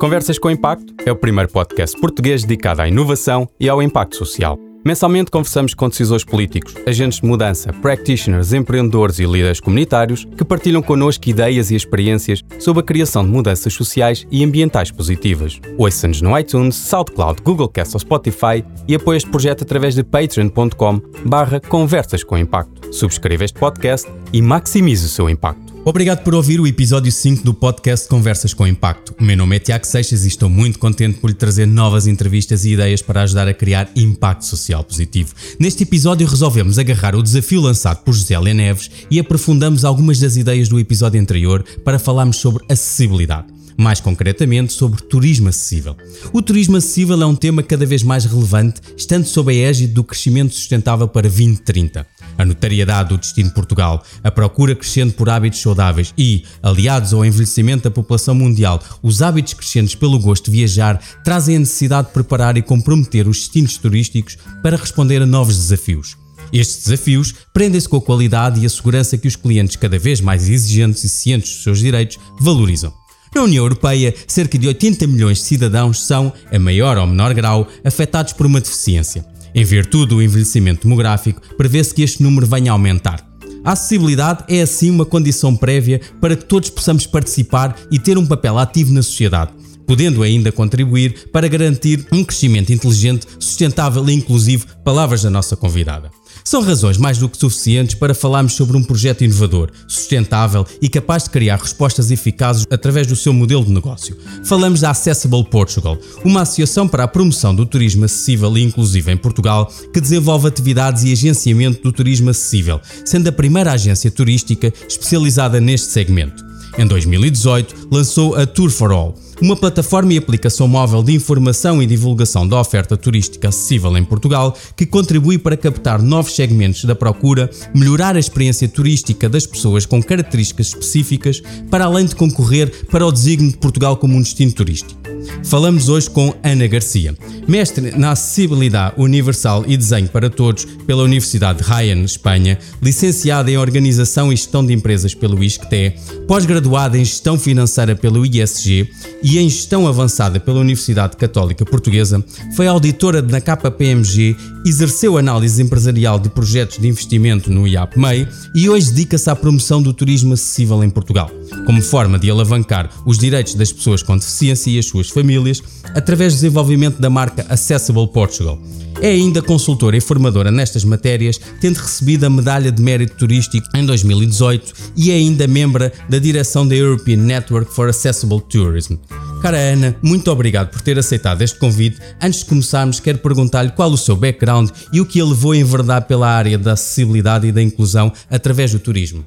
Conversas com Impacto é o primeiro podcast português dedicado à inovação e ao impacto social. Mensalmente conversamos com decisores políticos, agentes de mudança, practitioners, empreendedores e líderes comunitários que partilham connosco ideias e experiências sobre a criação de mudanças sociais e ambientais positivas. Ouça-nos no iTunes, SoundCloud, Google Cast ou Spotify e apoie este projeto através de patreon.com barra conversas com impacto. Subscreva este podcast e maximize o seu impacto. Obrigado por ouvir o episódio 5 do podcast Conversas com Impacto. O meu nome é Tiago Seixas e estou muito contente por lhe trazer novas entrevistas e ideias para ajudar a criar impacto social positivo. Neste episódio resolvemos agarrar o desafio lançado por José Lê Neves e aprofundamos algumas das ideias do episódio anterior para falarmos sobre acessibilidade mais concretamente sobre turismo acessível. O turismo acessível é um tema cada vez mais relevante, estando sob a égide do crescimento sustentável para 2030 a notariedade do destino Portugal, a procura crescente por hábitos saudáveis e, aliados ao envelhecimento da população mundial, os hábitos crescentes pelo gosto de viajar trazem a necessidade de preparar e comprometer os destinos turísticos para responder a novos desafios. Estes desafios prendem-se com a qualidade e a segurança que os clientes, cada vez mais exigentes e cientes dos seus direitos, valorizam. Na União Europeia, cerca de 80 milhões de cidadãos são, a maior ou menor grau, afetados por uma deficiência. Em virtude do envelhecimento demográfico, prevê-se que este número venha a aumentar. A acessibilidade é assim uma condição prévia para que todos possamos participar e ter um papel ativo na sociedade, podendo ainda contribuir para garantir um crescimento inteligente, sustentável e inclusivo, palavras da nossa convidada. São razões mais do que suficientes para falarmos sobre um projeto inovador, sustentável e capaz de criar respostas eficazes através do seu modelo de negócio. Falamos da Accessible Portugal, uma associação para a promoção do turismo acessível e inclusivo em Portugal que desenvolve atividades e agenciamento do turismo acessível, sendo a primeira agência turística especializada neste segmento. Em 2018, lançou a Tour for All uma plataforma e aplicação móvel de informação e divulgação da oferta turística acessível em Portugal que contribui para captar novos segmentos da procura, melhorar a experiência turística das pessoas com características específicas, para além de concorrer para o designo de Portugal como um destino turístico. Falamos hoje com Ana Garcia, mestre na Acessibilidade Universal e Desenho para Todos pela Universidade de Jaén, Espanha, licenciada em Organização e Gestão de Empresas pelo ISCTE, pós-graduada em Gestão Financeira pelo ISG e em Gestão Avançada pela Universidade Católica Portuguesa, foi auditora na KPMG, exerceu análise empresarial de projetos de investimento no IAPMEI e hoje dedica-se à promoção do turismo acessível em Portugal, como forma de alavancar os direitos das pessoas com deficiência e as suas famílias através do desenvolvimento da marca Accessible Portugal. É ainda consultora e formadora nestas matérias, tendo recebido a Medalha de Mérito Turístico em 2018 e é ainda membro da direção da European Network for Accessible Tourism. Cara Ana, muito obrigado por ter aceitado este convite. Antes de começarmos, quero perguntar-lhe qual o seu background e o que a levou a enverdar pela área da acessibilidade e da inclusão através do turismo.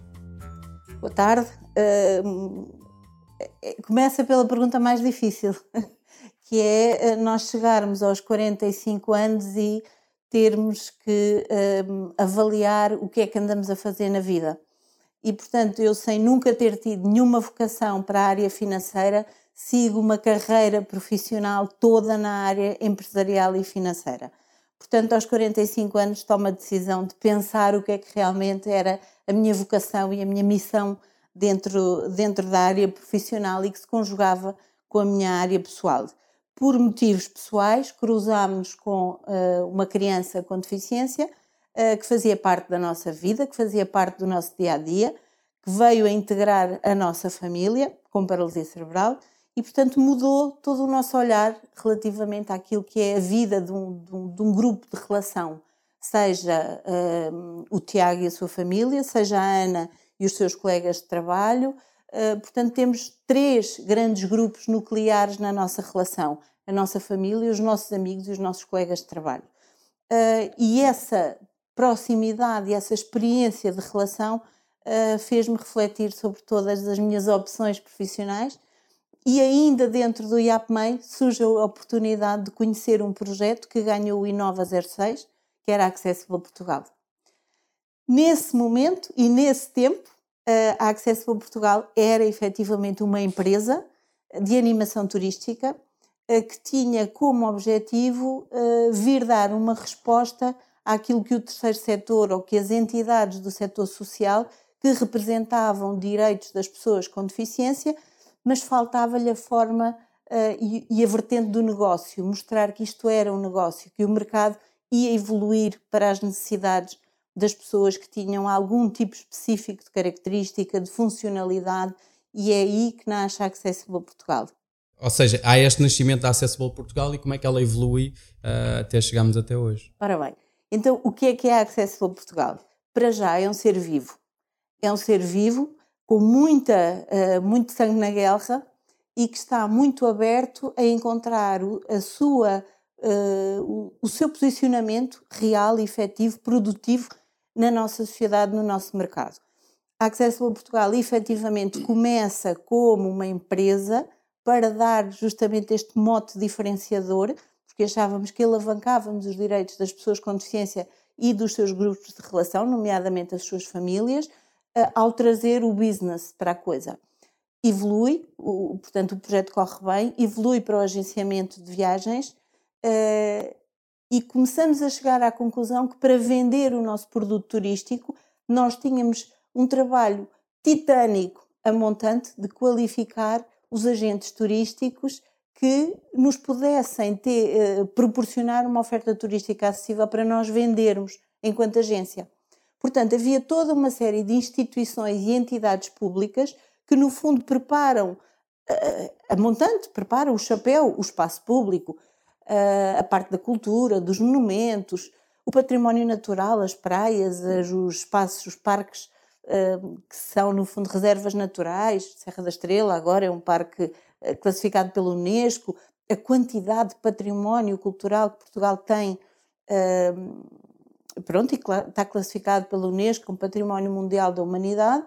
Boa tarde. Uh, começa pela pergunta mais difícil, que é eh, nós chegarmos aos 45 anos e termos que um, avaliar o que é que andamos a fazer na vida. E, portanto, eu sem nunca ter tido nenhuma vocação para a área financeira, sigo uma carreira profissional toda na área empresarial e financeira. Portanto, aos 45 anos tomo a decisão de pensar o que é que realmente era a minha vocação e a minha missão dentro, dentro da área profissional e que se conjugava com a minha área pessoal. Por motivos pessoais, cruzámos com uh, uma criança com deficiência uh, que fazia parte da nossa vida, que fazia parte do nosso dia a dia, que veio a integrar a nossa família com paralisia cerebral e, portanto, mudou todo o nosso olhar relativamente àquilo que é a vida de um, de um, de um grupo de relação, seja uh, o Tiago e a sua família, seja a Ana e os seus colegas de trabalho. Uh, portanto, temos três grandes grupos nucleares na nossa relação: a nossa família, os nossos amigos e os nossos colegas de trabalho. Uh, e essa proximidade e essa experiência de relação uh, fez-me refletir sobre todas as minhas opções profissionais. E ainda dentro do IAPMEI surge a oportunidade de conhecer um projeto que ganhou o Inova 06, que era Accessible Portugal. Nesse momento e nesse tempo, a Accessible Portugal era efetivamente uma empresa de animação turística que tinha como objetivo vir dar uma resposta àquilo que o terceiro setor ou que as entidades do setor social que representavam direitos das pessoas com deficiência mas faltava-lhe a forma uh, e, e, a vertente do negócio, mostrar que isto era um negócio, que o mercado ia evoluir para as necessidades das pessoas que tinham algum tipo específico de característica, de funcionalidade, e é aí que nasce a Accessible Portugal. Ou seja, há este nascimento da Accessible Portugal e como é que ela evolui uh, até chegarmos até hoje? Ora bem, então o que é que é a Accessible Portugal? Para já é um ser vivo. É um ser vivo com muita, uh, muito sangue na guerra e que está muito aberto a encontrar a sua, uh, o, o seu posicionamento real, efetivo, produtivo na nossa sociedade, no nosso mercado. A Accessible Portugal efetivamente começa como uma empresa para dar justamente este mote diferenciador, porque achávamos que alavancávamos os direitos das pessoas com deficiência e dos seus grupos de relação, nomeadamente as suas famílias, eh, ao trazer o business para a coisa. Evolui, portanto, o projeto corre bem, evolui para o agenciamento de viagens eh, e começamos a chegar à conclusão que para vender o nosso produto turístico nós tínhamos um trabalho titânico a montante de qualificar os agentes turísticos que nos pudessem ter, eh, proporcionar uma oferta turística acessível para nós vendermos enquanto agência. Portanto, havia toda uma série de instituições e entidades públicas que, no fundo, preparam eh, a montante, preparam o chapéu, o espaço público, a parte da cultura, dos monumentos, o património natural, as praias, os espaços, os parques que são, no fundo, reservas naturais. Serra da Estrela agora é um parque eh, classificado pela Unesco. A quantidade de património cultural que Portugal tem, pronto, está classificado pela Unesco como Património Mundial da Humanidade,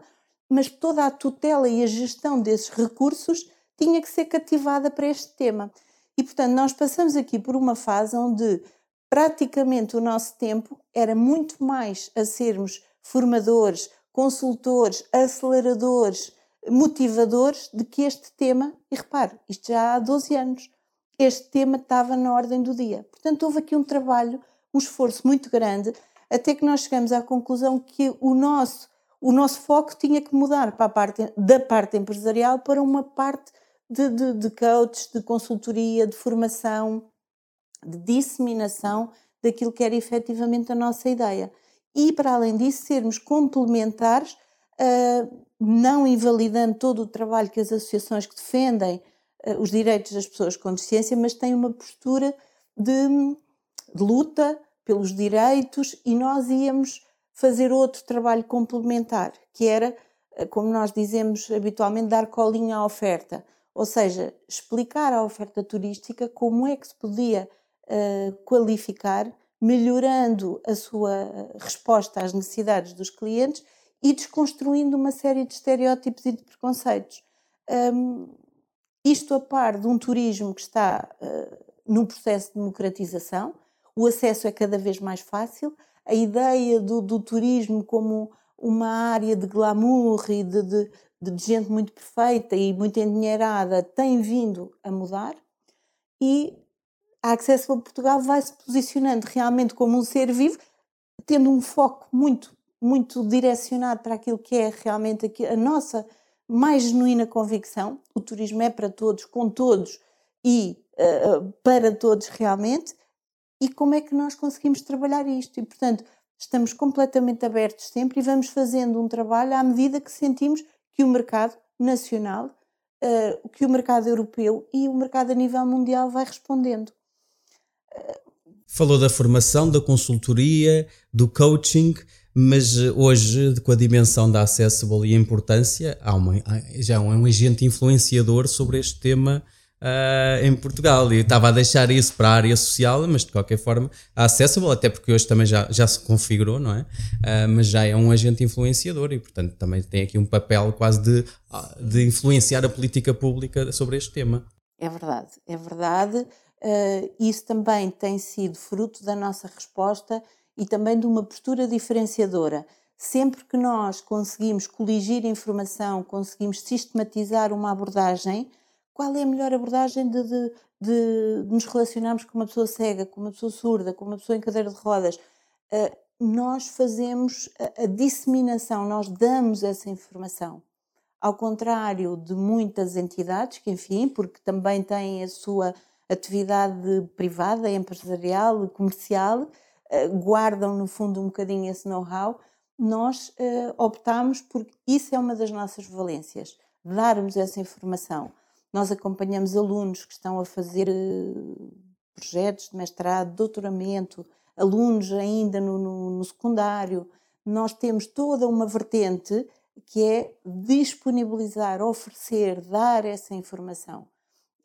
mas toda a tutela e a gestão desses recursos tinha que ser cativada para este tema. E, portanto, nós passamos aqui por uma fase onde praticamente o nosso tempo era muito mais a sermos formadores, consultores, aceleradores, motivadores de que este tema, e repare, isto já há 12 anos, este tema estava na ordem do dia. Portanto, houve aqui um trabalho, um esforço muito grande, até que nós chegamos à conclusão que o nosso, o nosso foco tinha que mudar para a parte, da parte empresarial para uma parte de, de, de de consultoria, de formação, de disseminação daquilo que era efetivamente a nossa ideia. E, para além disso, sermos complementares, uh, não invalidando todo o trabalho que as associações que defendem uh, os direitos das pessoas com deficiência, mas têm uma postura de, de luta pelos direitos e nós íamos fazer outro trabalho complementar, que era, ah, como nós dizemos habitualmente, dar colinha à oferta, ou seja, explicar à oferta turística como é que se podia uh, qualificar melhorando a sua resposta às necessidades dos clientes e desconstruindo uma série de estereótipos e de preconceitos. Um, isto a par de um turismo que está uh, num processo de democratização, o acesso é cada vez mais fácil, a ideia do, do turismo como uma área de glamour e de, de, de, gente muito perfeita e muito endinheirada tem vindo a mudar e a Accessible Portugal vai se posicionando realmente como um ser vivo, tendo um foco muito, muito direcionado para aquilo que é realmente a nossa mais genuína convicção. O turismo é para todos, com todos e uh, para todos realmente. E como é que nós conseguimos trabalhar isto? E, portanto, estamos completamente abertos sempre e vamos fazendo um trabalho à medida que sentimos que o mercado nacional, uh, que o mercado europeu e o mercado a nível mundial vai respondendo. Falou da formação, da consultoria, do coaching, mas eh, hoje, com a dimensão da Accessible e a importância, há uma, já é um agente influenciador sobre este tema uh, em Portugal. E estava a deixar isso para a área social, mas de qualquer forma, a Accessible, até porque hoje também já, já se configurou, não é? Uh, mas já é um agente influenciador e, portanto, também tem aqui um papel quase de, de influenciar a política pública sobre este tema. É verdade, é verdade. Uh, isso também tem sido fruto da nossa resposta e também de uma postura diferenciadora. Sempre que nós conseguimos coligir informação, conseguimos sistematizar uma abordagem, qual é a melhor abordagem de, de, de, nos relacionarmos com uma pessoa cega, com uma pessoa surda, com uma pessoa em cadeira de rodas? Uh, nós fazemos a, a disseminação, nós damos essa informação ao contrário de muitas entidades que, enfim, porque também têm a sua atividade privada, empresarial, comercial, eh, guardam no fundo um bocadinho esse know-how, nós uh, optamos porque isso é uma das nossas valências, darmos essa informação. Nós acompanhamos alunos que estão a fazer uh, projetos de mestrado, doutoramento, alunos ainda no, no, no secundário. Nós temos toda uma vertente que é disponibilizar, oferecer, dar essa informação.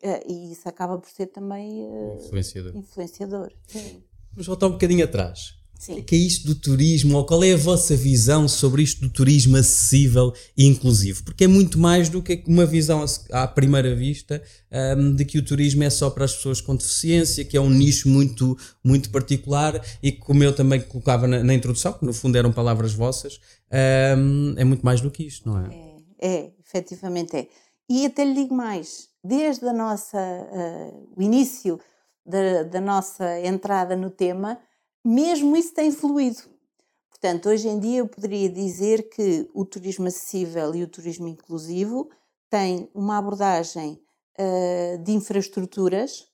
Uh, e isso acaba por ser também uh, influenciador. influenciador. Vamos voltar um bocadinho atrás. Sim. O que é isto do turismo? Ou qual é a vossa visão sobre isto do turismo acessível e inclusivo? Porque é muito mais do que uma visão à primeira vista um, de que o turismo é só para as pessoas com deficiência, que é um nicho muito, muito particular e que, como eu também colocava na, na introdução, que no fundo eram palavras vossas, um, é muito mais do que isto, não é? É, é efetivamente é. E até lhe digo mais, desde nossa, uh, o início da, da nossa entrada no tema, mesmo isso tem fluído. Portanto, hoje em dia eu poderia dizer que o turismo acessível e o turismo inclusivo têm uma abordagem uh, de infraestruturas,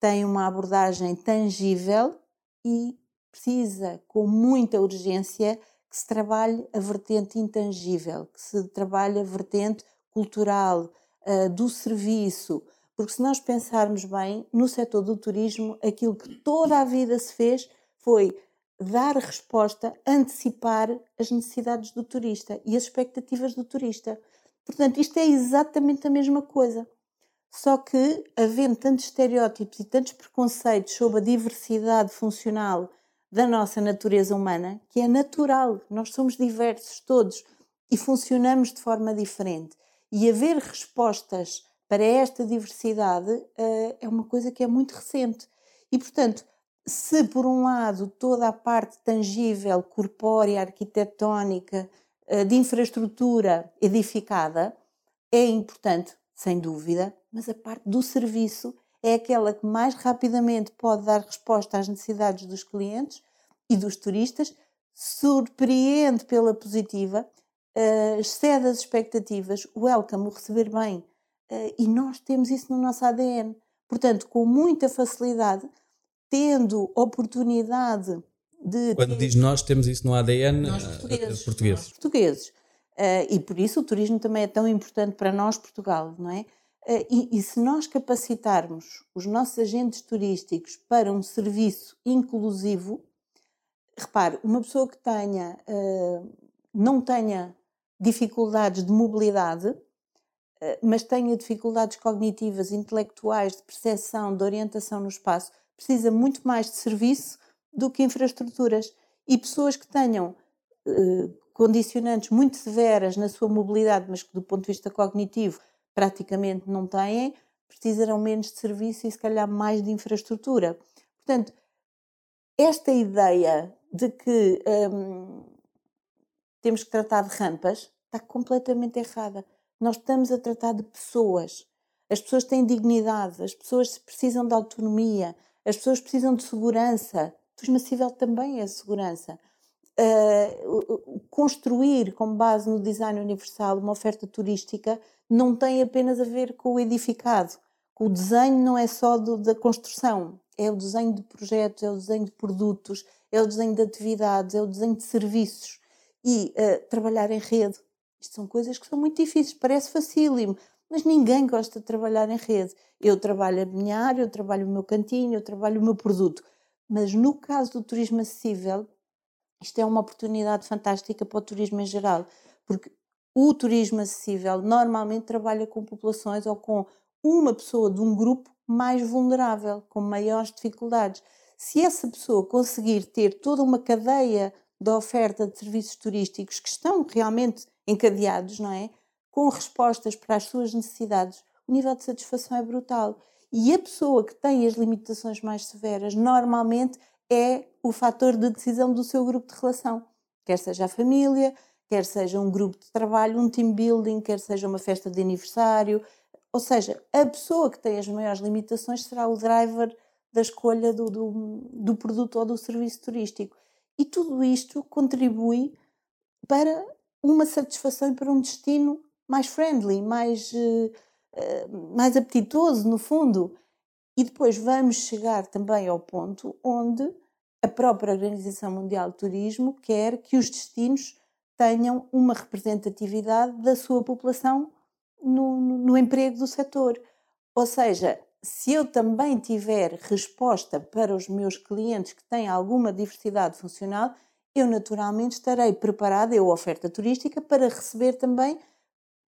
têm uma abordagem tangível e precisa, com muita urgência, que se trabalhe a vertente intangível, que se trabalhe a vertente cultural, uh, do serviço, porque se nós pensarmos bem, no setor do turismo, aquilo que toda a vida se fez foi dar resposta, antecipar as necessidades do turista e as expectativas do turista. Portanto, isto é exatamente a mesma coisa. Só que, havendo tantos estereótipos e tantos preconceitos sobre a diversidade funcional da nossa natureza humana, que é natural, nós somos diversos todos e funcionamos de forma diferente. E haver respostas para esta diversidade uh, é uma coisa que é muito recente. E, portanto, se por um lado toda a parte tangível, corpórea, arquitetónica, eh, de infraestrutura edificada é importante, sem dúvida, mas a parte do serviço é aquela que mais rapidamente pode dar resposta às necessidades dos clientes e dos turistas, surpreende pela positiva, uh, excede as expectativas, welcome, o receber bem, uh, e nós temos isso no nosso ADN. Portanto, com muita facilidade, tendo oportunidade de. Quando ter... diz nós, temos isso no ADN nós eh, portugueses. portugueses. Nós portugueses. Uh, e por isso o turismo também é tão importante para nós, Portugal, não é? Uh, e, e, se nós capacitarmos os nossos agentes turísticos para um serviço inclusivo, repare, uma pessoa que tenha, uh, não tenha dificuldades de mobilidade, mas tenha dificuldades cognitivas, intelectuais, de percepção, de orientação no espaço, precisa muito mais de serviço do que infraestruturas. E pessoas que tenham eh, condicionantes muito severas na sua mobilidade, mas que do ponto de vista cognitivo praticamente não têm, precisarão menos de serviço e se calhar mais de infraestrutura. Portanto, esta ideia de que hum, temos que tratar de rampas está completamente errada. Nós estamos a tratar de pessoas. As pessoas têm dignidade, as pessoas precisam de autonomia, as pessoas precisam de segurança. O turismo acessível também é segurança. Uh, construir com base no design universal uma oferta turística não tem apenas a ver com o edificado. O desenho não é só do, da construção, é o desenho de projetos, é o desenho de produtos, é o desenho de atividades, é o desenho de serviços. E uh, trabalhar em rede. Isto são coisas que são muito difíceis, parece facílimo, mas ninguém gosta de trabalhar em rede. Eu trabalho a minha área, eu trabalho o meu cantinho, eu trabalho o meu produto. Mas no caso do turismo acessível, isto é uma oportunidade fantástica para o turismo em geral, porque o turismo acessível normalmente trabalha com populações ou com uma pessoa de um grupo mais vulnerável, com maiores dificuldades. Se essa pessoa conseguir ter toda uma cadeia de oferta de serviços turísticos que estão realmente encadeados, não é? Com respostas para as suas necessidades, o nível de satisfação é brutal. E a pessoa que tem as limitações mais severas, normalmente é o fator de decisão do seu grupo de relação. Quer seja a família, quer seja um grupo de trabalho, um team building, quer seja uma festa de aniversário. Ou seja, a pessoa que tem as maiores limitações será o driver da escolha do, do, do produto ou do serviço turístico. E tudo isto contribui para uma satisfação e para um destino mais friendly, mais, uh, mais apetitoso, no fundo. E depois vamos chegar também ao ponto onde a própria Organização Mundial de Turismo quer que os destinos tenham uma representatividade da sua população no, no, emprego do setor. Ou seja, se eu também tiver resposta para os meus clientes que têm alguma diversidade funcional, eu naturalmente estarei preparada, eu oferta turística, para receber também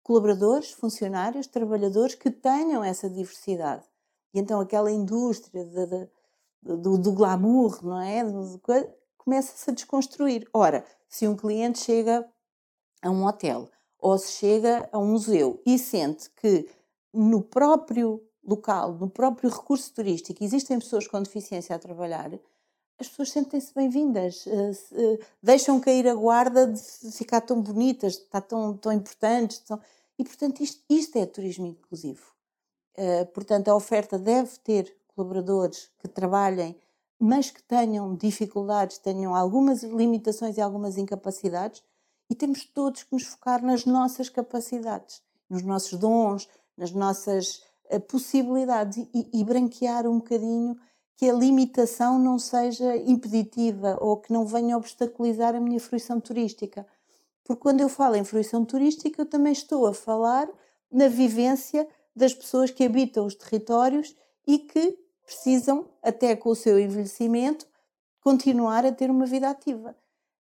colaboradores, funcionários, trabalhadores que tenham essa diversidade. E então aquela indústria de, de, do, do, glamour, não é? Começa-se a desconstruir. Ora, se um cliente chega a um hotel ou se chega a um museu e sente que no próprio local, no próprio recurso turístico, existem pessoas com deficiência a trabalhar, as pessoas sentem-se bem-vindas, eh, eh, deixam cair a guarda de ficar tão bonitas, de estar tão, tão importantes. Tão... E, portanto, isto, isto é turismo inclusivo. Uh, portanto, a oferta deve ter colaboradores que trabalhem, mas que tenham dificuldades, tenham algumas limitações e algumas incapacidades, e temos todos que nos focar nas nossas capacidades, nos nossos dons, nas nossas possibilidades e, e branquear um bocadinho que a limitação não seja impeditiva ou que não venha obstaculizar a minha fruição turística. Porque quando eu falo em fruição turística, eu também estou a falar na vivência das pessoas que habitam os territórios e que precisam, até com o seu envelhecimento, continuar a ter uma vida ativa.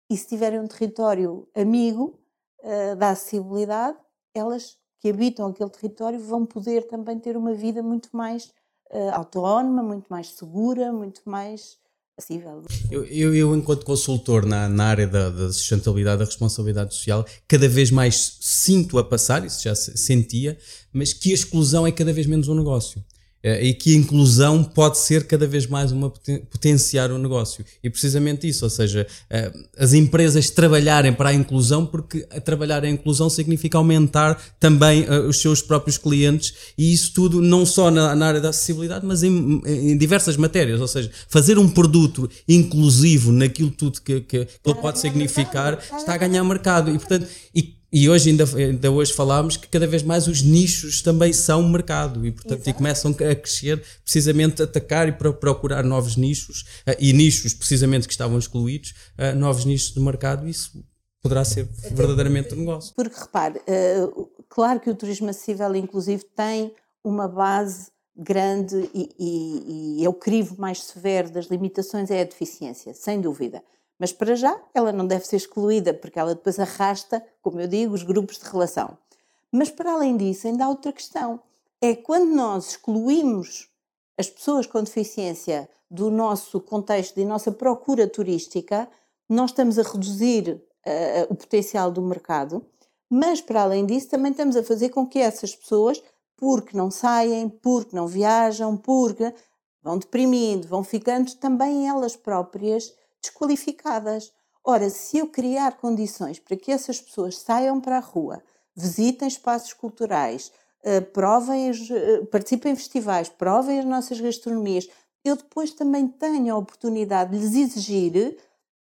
E se tiverem um território amigo uh, da acessibilidade, elas que habitam aquele território vão poder também ter uma vida muito mais uh, autónoma, muito mais segura, muito mais acessível. Eu, eu, eu enquanto consultor na, na área da, da, sustentabilidade, da responsabilidade social, cada vez mais sinto a passar, isso já sentia, mas que a exclusão é cada vez menos um negócio. Eh, e que a inclusão pode ser cada vez mais uma potenciar o negócio. E precisamente isso, ou seja, eh, as empresas trabalharem para a inclusão, porque trabalhar a inclusão significa aumentar também eh, os seus próprios clientes, e isso tudo não só na, na área da acessibilidade, mas em, em, diversas matérias, ou seja, fazer um produto inclusivo naquilo tudo que, que, que ele pode significar, está a ganhar mercado. E, portanto, e e hoje ainda, ainda hoje falámos que cada vez mais os nichos também são mercado e portanto e começam a crescer precisamente atacar e procurar novos nichos uh, e nichos precisamente que estavam excluídos, uh, novos nichos de mercado isso poderá ser verdadeiramente um negócio. Porque repare, uh, claro que o turismo acessível inclusive tem uma base grande e, e, e é o crivo mais severo das limitações é a deficiência, sem dúvida. Mas para já ela não deve ser excluída, porque ela depois arrasta, como eu digo, os grupos de relação. Mas para além disso, ainda há outra questão. É quando nós excluímos as pessoas com deficiência do nosso contexto, da nossa procura turística, nós estamos a reduzir uh, o potencial do mercado, mas para além disso também estamos a fazer com que essas pessoas, porque não saem, porque não viajam, porque vão deprimindo, vão ficando também elas próprias desqualificadas. Ora, se eu criar condições para que essas pessoas saiam para a rua, visitem espaços culturais, uh, provem, uh, participem em festivais, provem as nossas gastronomias, eu depois também tenho a oportunidade de lhes exigir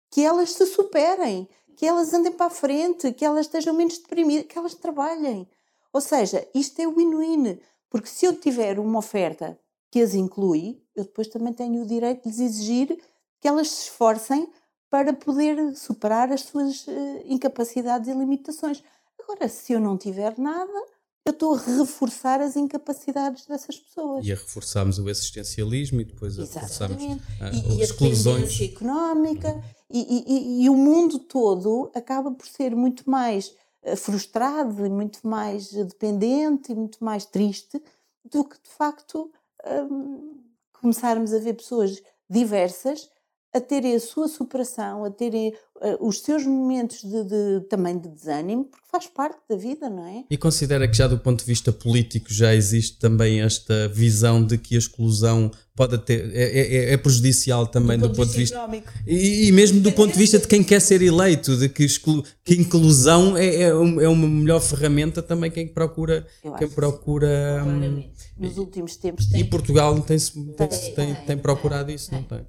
que elas se superem, que elas andem para a frente, que elas estejam menos deprimidas, que elas trabalhem. Ou seja, isto é win-win, porque se eu tiver uma oferta que as inclui, eu depois também tenho o direito de lhes exigir que elas se esforcem para poder superar as suas uh, incapacidades e limitações. Agora, se eu não tiver nada, eu estou a reforçar as incapacidades dessas pessoas. E a reforçarmos o assistencialismo e depois a reforçarmos uh, e, as exclusões. E a económica e, e, e, o mundo todo acaba por ser muito mais uh, frustrado e muito mais dependente e muito mais triste do que de facto um, começarmos a ver pessoas diversas a terem a sua superação, a terem uh, os seus momentos de, de, também de desânimo, porque faz parte da vida, não é? E considera que já do ponto de vista político já existe também esta visão de que a exclusão pode ter, é, é, é prejudicial também do, do ponto, de vista, vista e, e, mesmo do ponto de vista de quem quer ser eleito, de que, exclu, que inclusão é, é, é, uma melhor ferramenta também quem procura, quem procura hum, nos últimos tempos tem. E Portugal tem, tem, tem, tem, tem procurado isso, não tem?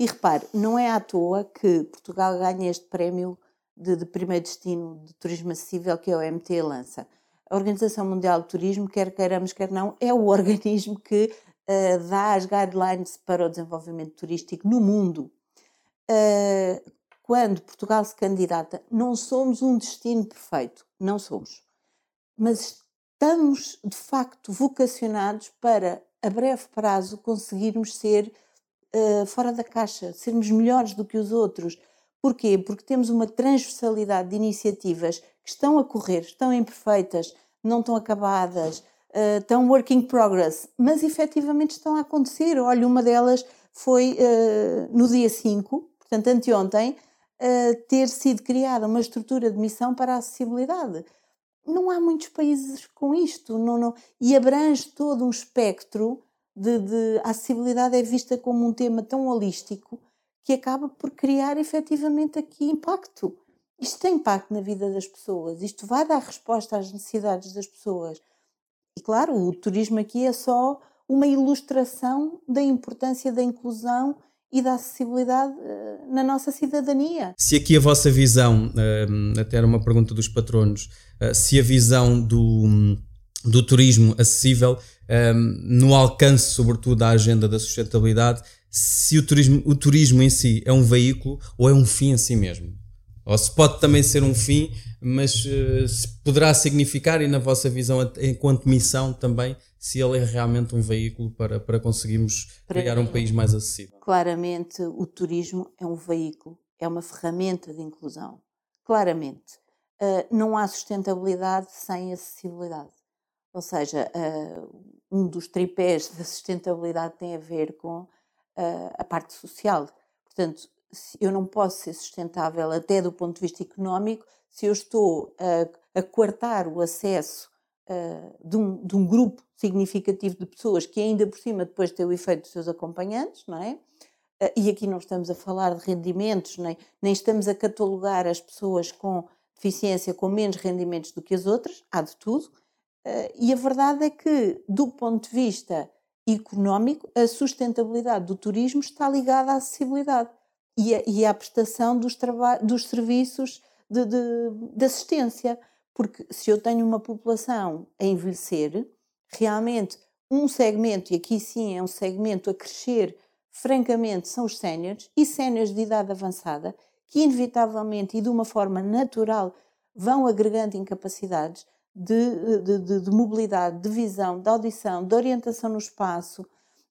E repare, não é à toa que Portugal ganha este prémio de, de primeiro destino de turismo acessível que é o MT Lança. A Organização Mundial do Turismo, quer queiramos, quer não, é o organismo que uh, dá as guidelines para o desenvolvimento turístico no mundo. Uh, quando Portugal se candidata, não somos um destino perfeito, não somos. Mas estamos, de facto, vocacionados para, a breve prazo, conseguirmos ser uh, fora da caixa, sermos melhores do que os outros. Porquê? Porque temos uma transversalidade de iniciativas que estão a correr, estão imperfeitas, não estão acabadas, uh, estão work in progress, mas efetivamente estão a acontecer. Olha, uma delas foi uh, no dia 5, portanto, anteontem, uh, ter sido criada uma estrutura de missão para a acessibilidade. Não há muitos países com isto, não, não, e abrange todo um espectro de, de a acessibilidade é vista como um tema tão holístico que acaba por criar efetivamente aqui impacto. Isto tem impacto na vida das pessoas, isto vai dar resposta às necessidades das pessoas. E claro, o turismo aqui é só uma ilustração da importância da inclusão e da acessibilidade eh, na nossa cidadania. Se aqui a vossa visão, ehm, até era uma pergunta dos patronos, eh, se a visão do, do turismo acessível ehm, no alcance, sobretudo, da agenda da sustentabilidade, se o turismo, o turismo em si é um veículo ou é um fim em si mesmo? Ou se pode também ser um fim, mas uh, se poderá significar, e na vossa visão, enquanto missão também, se ele é realmente um veículo para, para conseguirmos para criar um país mais acessível. Claramente, o turismo é um veículo, é uma ferramenta de inclusão. Claramente. Uh, não há sustentabilidade sem acessibilidade. Ou seja, uh, um dos tripés da sustentabilidade tem a ver com uh, a parte social. Portanto, eu não posso ser sustentável até do ponto de vista económico se eu estou a, a coartar o acesso uh, de, um, de, um, grupo significativo de pessoas que ainda por cima depois tem o efeito dos seus acompanhantes, não é? E aqui não estamos a falar de rendimentos, nem, nem estamos a catalogar as pessoas com deficiência com menos rendimentos do que as outras, há de tudo. E a verdade é que, do ponto de vista económico, a sustentabilidade do turismo está ligada à acessibilidade e a, e à prestação dos, dos serviços de, de, de, assistência. Porque se eu tenho uma população a envelhecer, realmente um segmento, e aqui sim é um segmento a crescer, francamente, são os séniores e séniores de idade avançada, que inevitavelmente e de uma forma natural vão agregando incapacidades de, de, de, mobilidade, de visão, de audição, de orientação no espaço,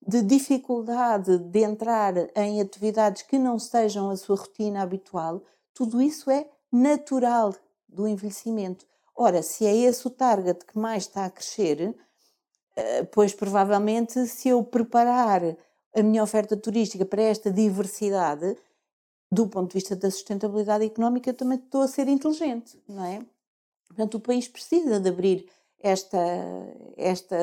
de dificuldade de entrar em atividades que não sejam a sua rotina habitual, tudo isso é natural do envelhecimento. Ora, se é esse o target que mais está a crescer, eh, pois provavelmente se eu preparar a minha oferta turística para esta diversidade, do ponto de vista da sustentabilidade económica, também estou a ser inteligente, não é? Portanto, o país precisa de abrir esta, esta,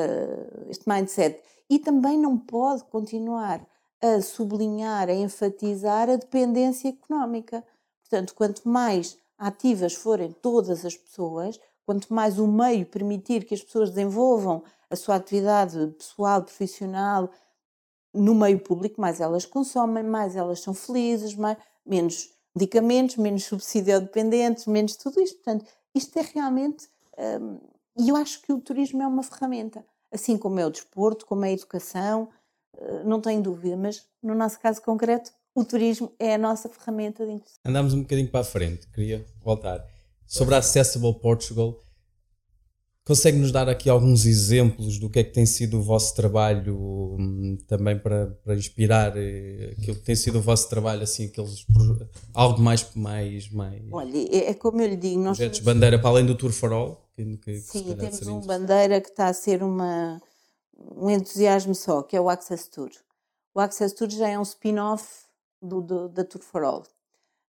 este mindset e também não pode continuar a sublinhar, a enfatizar a dependência económica. Portanto, quanto mais ativas forem todas as pessoas, quanto mais o meio permitir que as pessoas desenvolvam a sua atividade pessoal, profissional no meio público, mais elas consomem, mais elas são felizes, mais, menos medicamentos, menos subsídio dependentes, menos tudo isto. Portanto, isto é realmente. Hum, e eu acho que o turismo é uma ferramenta assim como é o desporto, como é a educação, eh, não tenho dúvida, mas no nosso caso concreto, o turismo é a nossa ferramenta de inclusão. Andamos um bocadinho para a frente, queria voltar. Sobre a Accessible Portugal, consegue-nos dar aqui alguns exemplos do que é que tem sido o vosso trabalho, hum, também para, para inspirar eh, aquilo que tem sido o vosso trabalho, assim, aqueles, algo mais, mais, mais... Olha, é, é como eu lhe digo, nós... Projetos bandeira para além do Tour for All? Que, que, Sim, temos um bandeira que está a ser uma, um entusiasmo só, que é o Access Tour. O Access Tour já é um spin-off do, do, da Tour for All.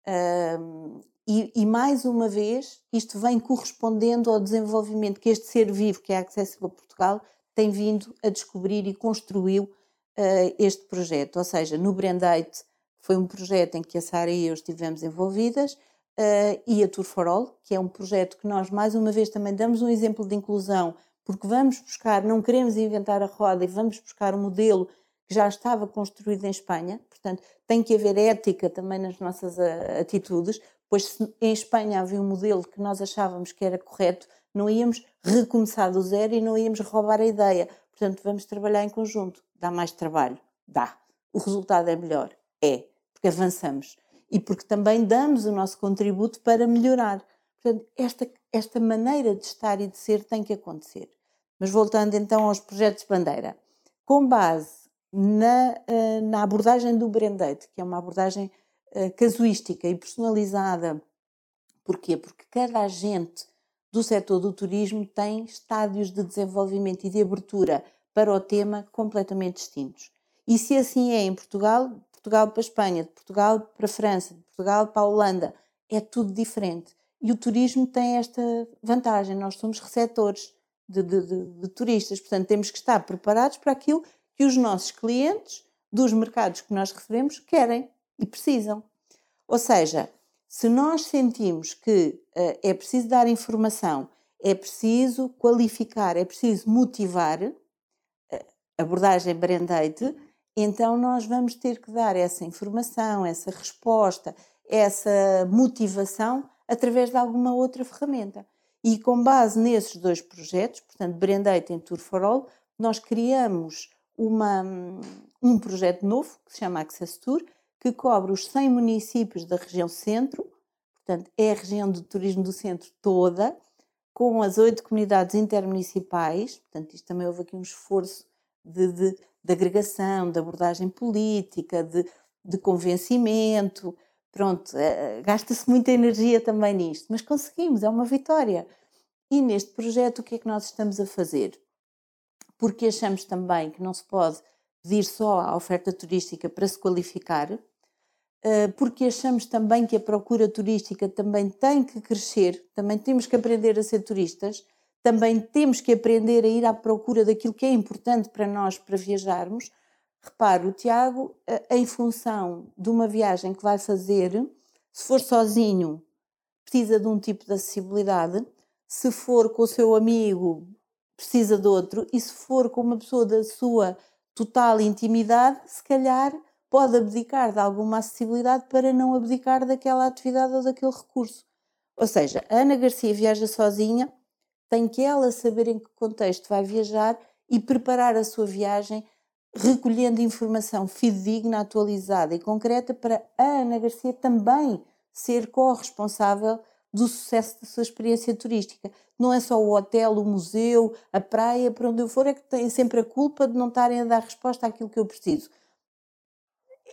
Um, e, e, mais uma vez, isto vem correspondendo ao desenvolvimento que este ser vivo, que é a Accessible Portugal, tem vindo a descobrir e construiu uh, este projeto. Ou seja, no Brandate foi um projeto em que a Sara e eu estivemos envolvidas, uh, e a Tour for All, que é um projeto que nós, mais uma vez, também damos um exemplo de inclusão, porque vamos buscar, não queremos inventar a roda e vamos buscar um modelo que já estava construído em Espanha, portanto, tem que haver ética também nas nossas uh, atitudes, pois se em Espanha havia um modelo que nós achávamos que era correto, não íamos recomeçar do zero e não íamos roubar a ideia. Portanto, vamos trabalhar em conjunto. Dá mais trabalho? Dá. O resultado é melhor? É, porque avançamos e porque também damos o nosso contributo para melhorar. Portanto, esta, esta maneira de estar e de ser tem que acontecer. Mas voltando então aos projetos bandeira, com base na, eh, na abordagem do Brandate, que é uma abordagem casuística e personalizada. Porquê? Porque cada agente do setor do turismo tem estádios de desenvolvimento e de abertura para o tema completamente distintos. E se assim é em Portugal, Portugal para a Espanha, de Portugal para a França, de Portugal para a Holanda, é tudo diferente. E o turismo tem esta vantagem, nós somos receptores de, de, de, de turistas, portanto temos que estar preparados para aquilo que os nossos clientes dos mercados que nós recebemos querem e precisam. Ou seja, se nós sentimos que uh, é preciso dar informação, é preciso qualificar, é preciso motivar, uh, abordagem brandate, então nós vamos ter que dar essa informação, essa resposta, essa motivação através de alguma outra ferramenta. E com base nesses dois projetos, portanto, Brandate e Tour for All, nós criamos uma, um projeto novo que se chama Access Tour, que cobre os 100 municípios da região centro, portanto, é a região de turismo do centro toda, com as oito comunidades intermunicipais, portanto, isto também houve aqui um esforço de, de, de agregação, de abordagem política, de, de convencimento, pronto, é, gasta-se muita energia também nisto, mas conseguimos, é uma vitória. E neste projeto, o que é que nós estamos a fazer? Porque achamos também que não se pode pedir só a oferta turística para se qualificar, eh, porque achamos também que a procura turística também tem que crescer, também temos que aprender a ser turistas, também temos que aprender a ir à procura daquilo que é importante para nós para viajarmos. Repare, o Tiago, eh, em função de uma viagem que vai fazer, se for sozinho, precisa de um tipo de acessibilidade, se for com o seu amigo, precisa de outro, e se for com uma pessoa da sua total intimidade, se calhar pode abdicar de alguma acessibilidade para não abdicar daquela atividade ou daquele recurso. Ou seja, a Ana Garcia viaja sozinha, tem que ela saber em que contexto vai viajar e preparar a sua viagem recolhendo informação fidedigna, atualizada e concreta para a Ana Garcia também ser corresponsável do sucesso da sua experiência turística. Não é só o hotel, o museu, a praia, para onde eu for, é que têm sempre a culpa de não estarem a dar resposta àquilo que eu preciso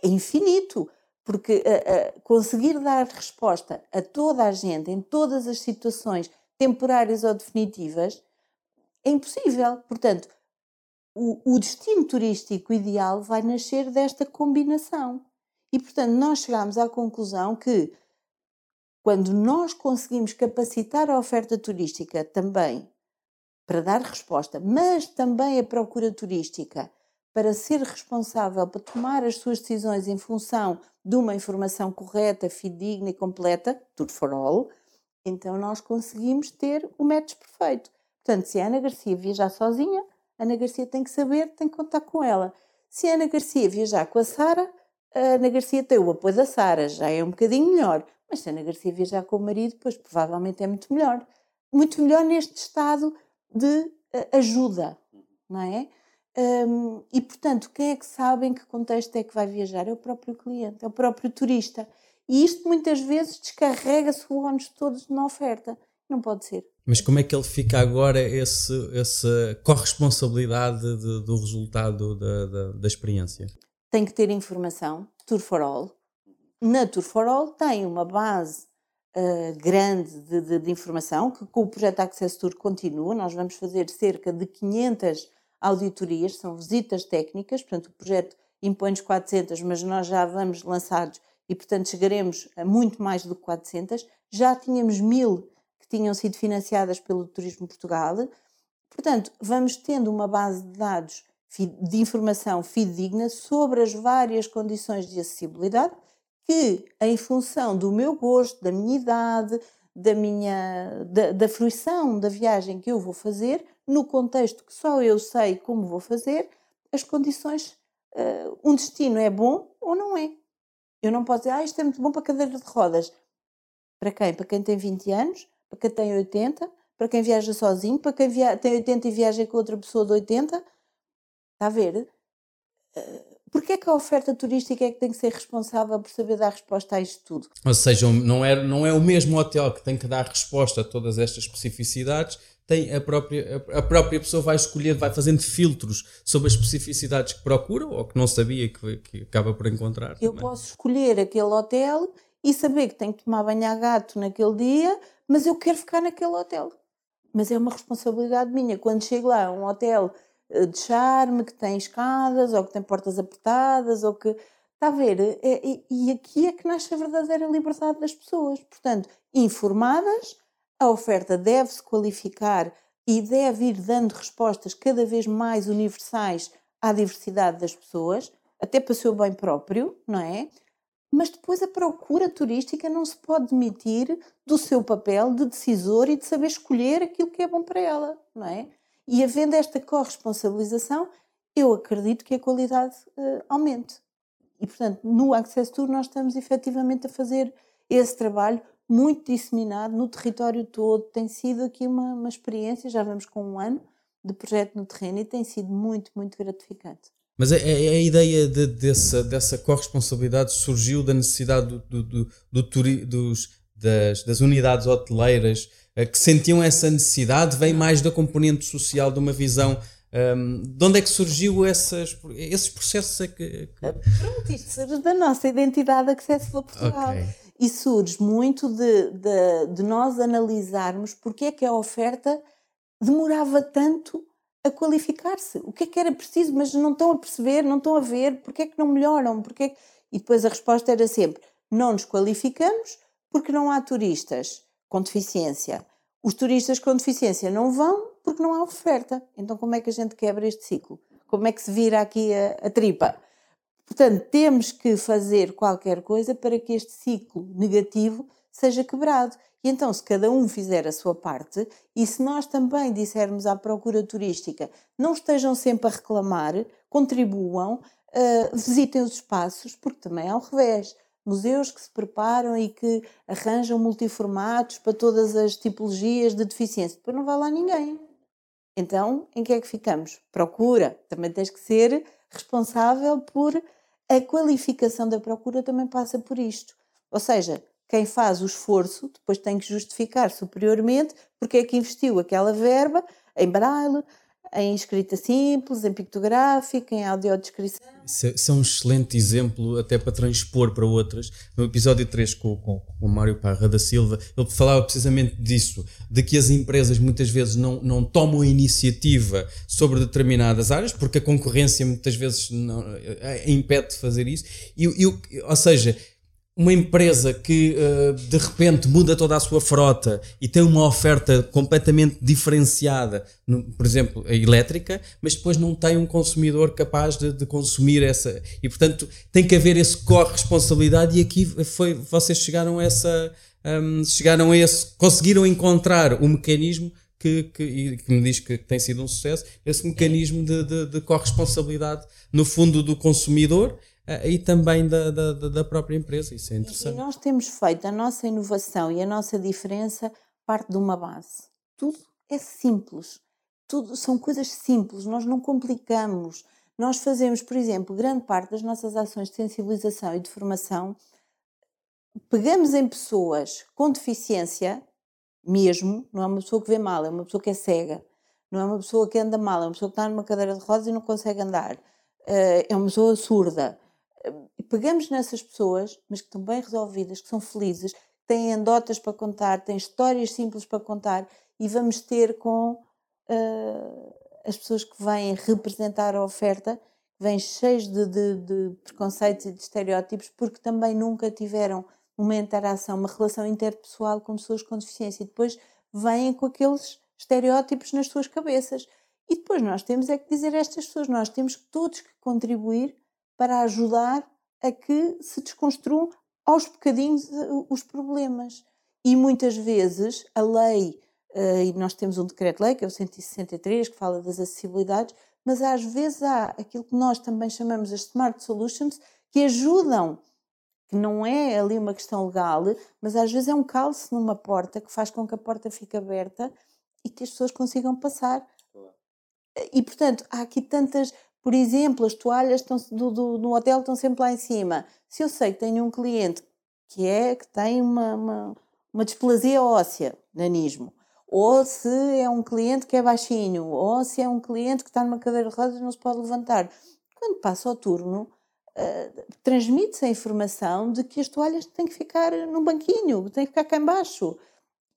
é infinito, porque uh, uh, conseguir dar resposta a toda a gente, em todas as situações, temporárias ou definitivas, é impossível. Portanto, o, o destino turístico ideal vai nascer desta combinação. E, portanto, nós chegamos à conclusão que quando nós conseguimos capacitar a oferta turística também para dar resposta, mas também a procura turística para ser responsável, para tomar as suas decisões em função de uma informação correta, fidedigna e completa, tudo for all, então nós conseguimos ter o match perfeito. Portanto, se a Ana Garcia viajar sozinha, a Ana Garcia tem que saber, tem que contar com ela. Se a Ana Garcia viajar com a Sara, a Ana Garcia tem o apoio da Sara, já é um bocadinho melhor. Mas se a Ana Garcia viajar com o marido, pois provavelmente é muito melhor. Muito melhor neste estado de eh, ajuda, não é? E, portanto, quem é que sabe em que contexto é que vai viajar? É o próprio cliente, é o próprio turista. E isto muitas vezes descarrega-se o ónus todos na oferta. Não pode ser. Mas como é que ele fica agora esse, essa corresponsabilidade de, do resultado da, da, da, experiência? Tem que ter informação, Tour for All. Na Tour for All tem uma base uh, grande de, de, de, informação que com o projeto Access Tour continua. Nós vamos fazer cerca de 500 auditorias, são visitas técnicas, portanto o projeto impõe-nos 400, mas nós já vamos lançados e portanto chegaremos a muito mais do que 400. Já tínhamos mil que tinham sido financiadas pelo Turismo Portugal. Portanto, vamos tendo uma base de dados de informação fidedigna sobre as várias condições de acessibilidade que, em função do meu gosto, da minha idade, da minha da, da fruição da viagem que eu vou fazer, no contexto que só eu sei como vou fazer, as condições, uh, um destino é bom ou não é. Eu não posso dizer, ah, isto é muito bom para cadeira de rodas. Para quem? Para quem tem 20 anos, para quem tem 80, para quem viaja sozinho, para quem via tem 80 e viaja com outra pessoa de 80. Está a ver? Uh, Porquê é que a oferta turística é que tem que ser responsável por saber dar resposta a isto tudo? Ou seja, não é, não é o mesmo hotel que tem que dar resposta a todas estas especificidades, tem a própria, a própria pessoa vai escolher, vai fazendo filtros sobre as especificidades que procura ou que não sabia que, que acaba por encontrar. Eu também. posso escolher aquele hotel e saber que tenho que tomar banho a gato naquele dia, mas eu quero ficar naquele hotel. Mas é uma responsabilidade minha. Quando chego lá a um hotel eh, de charme, que tem escadas, ou que tem portas apertadas, ou que. Está a ver? É, e, e aqui é que nasce a verdadeira liberdade das pessoas. Portanto, informadas, a oferta deve-se qualificar e deve ir dando respostas cada vez mais universais à diversidade das pessoas, até para o seu bem próprio, não é? Mas depois a procura turística não se pode demitir do seu papel de decisor e de saber escolher aquilo que é bom para ela, não é? E havendo esta corresponsabilização, eu acredito que a qualidade uh, aumente. E, portanto, no Access Tour nós estamos efetivamente a fazer esse trabalho muito disseminado no território todo. Tem sido aqui uma, uma experiência, já vamos com um ano de projeto no terreno e tem sido muito, muito gratificante. Mas a, a, a ideia de, dessa, dessa corresponsabilidade surgiu da necessidade do, do, do, do dos, das, das unidades hoteleiras eh, que sentiam essa necessidade vem mais da componente social, de uma visão. Um, ehm, de onde é que surgiu essas, esses processos? É que, que... Pronto, isto surge da nossa identidade Accessible Portugal. Okay. E surge muito de, de, de, nós analisarmos porque é que a oferta demorava tanto a qualificar-se. O que é que era preciso, mas não estão a perceber, não estão a ver, porque é que não melhoram? Porque é que... E depois a resposta era sempre: não nos qualificamos porque não há turistas com deficiência. Os turistas com deficiência não vão porque não há oferta. Então, como é que a gente quebra este ciclo? Como é que se vira aqui a, a tripa? Portanto, temos que fazer qualquer coisa para que este ciclo negativo seja quebrado. E então, se cada um fizer a sua parte, e se nós também dissermos à procura turística, não estejam sempre a reclamar, contribuam, uh, visitem os espaços, porque também é ao revés museus que se preparam e que arranjam multiformatos para todas as tipologias de deficiência. Depois não vai lá ninguém. Então, em que é que ficamos? Procura. Também tens que ser responsável por a qualificação da procura também passa por isto. Ou seja, quem faz o esforço depois tem que justificar superiormente porque é que investiu aquela verba em braille, em escrita simples, em pictográfica, em audiodescrição. É, isso é um excelente exemplo até para transpor para outras. No episódio 3 com, com, com o Mário Parra da Silva, ele falava precisamente disso, de que as empresas muitas vezes não, não tomam iniciativa sobre determinadas áreas, porque a concorrência muitas vezes não, é, impede de fazer isso. E, e, ou seja, uma empresa que uh, de repente muda toda a sua frota e tem uma oferta completamente diferenciada, por exemplo, a elétrica, mas depois não tem um consumidor capaz de, de consumir essa. E portanto tem que haver esse corresponsabilidade e aqui foi, vocês chegaram a essa. Um, chegaram a esse. conseguiram encontrar o mecanismo que, que, que, me diz que tem sido um sucesso, esse mecanismo de, de, de corresponsabilidade no fundo do consumidor eh, e também da, da, da, própria empresa. Isso é interessante. E nós temos feito a nossa inovação e a nossa diferença parte de uma base. Tudo é simples. Tudo são coisas simples, nós não complicamos. Nós fazemos, por exemplo, grande parte das nossas ações de sensibilização e de formação, pegamos em pessoas com deficiência mesmo, não é uma pessoa que vê mal, é uma pessoa que é cega, não é uma pessoa que anda mal, é uma pessoa que está numa cadeira de rodas e não consegue andar, eh, é uma pessoa surda pegamos nessas pessoas, mas que estão bem resolvidas, que são felizes, que têm anedotas para contar, têm histórias simples para contar e vamos ter com uh, as pessoas que vêm representar a oferta, vêm cheios de, de, de, preconceitos e de estereótipos, porque também nunca tiveram uma interação, uma relação interpessoal com pessoas com deficiência e depois vêm com aqueles estereótipos nas suas cabeças. E depois nós temos é que dizer a estas pessoas, nós temos todos que contribuir para ajudar a que se desconstruam aos bocadinhos eh, os problemas. E muitas vezes a lei, eh, e nós temos um decreto-lei, que é o 163, que fala das acessibilidades, mas às vezes há aquilo que nós também chamamos as Smart Solutions, que ajudam, que não é ali uma questão legal, mas às vezes é um calce numa porta que faz com que a porta fique aberta e que as pessoas consigam passar. E, portanto, há aqui tantas. Por exemplo, as toalhas estão, do, do, no hotel estão sempre lá em cima. Se eu sei que tenho um cliente que é que tem uma, uma, uma displasia óssea, nanismo, ou se é um cliente que é baixinho, ou se é um cliente que está numa cadeira de rodas e não se pode levantar. Quando passa o turno, uh, transmite-se a informação de que as toalhas têm que ficar num banquinho, têm que ficar cá embaixo.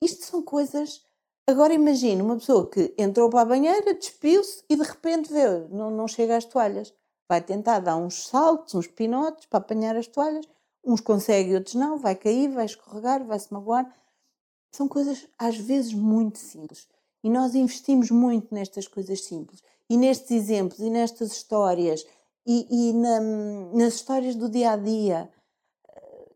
Isto são coisas Agora imagine uma pessoa que entrou para a banheira, despiu-se e de repente vê, não, não chega às toalhas. Vai tentar dar uns saltos, uns pinotes para apanhar as toalhas. Uns consegue, outros não. Vai cair, vai escorregar, vai se magoar. São coisas às vezes muito simples. E nós investimos muito nestas coisas simples. E nestes exemplos, e nestas histórias, e, e na, nas histórias do dia a dia.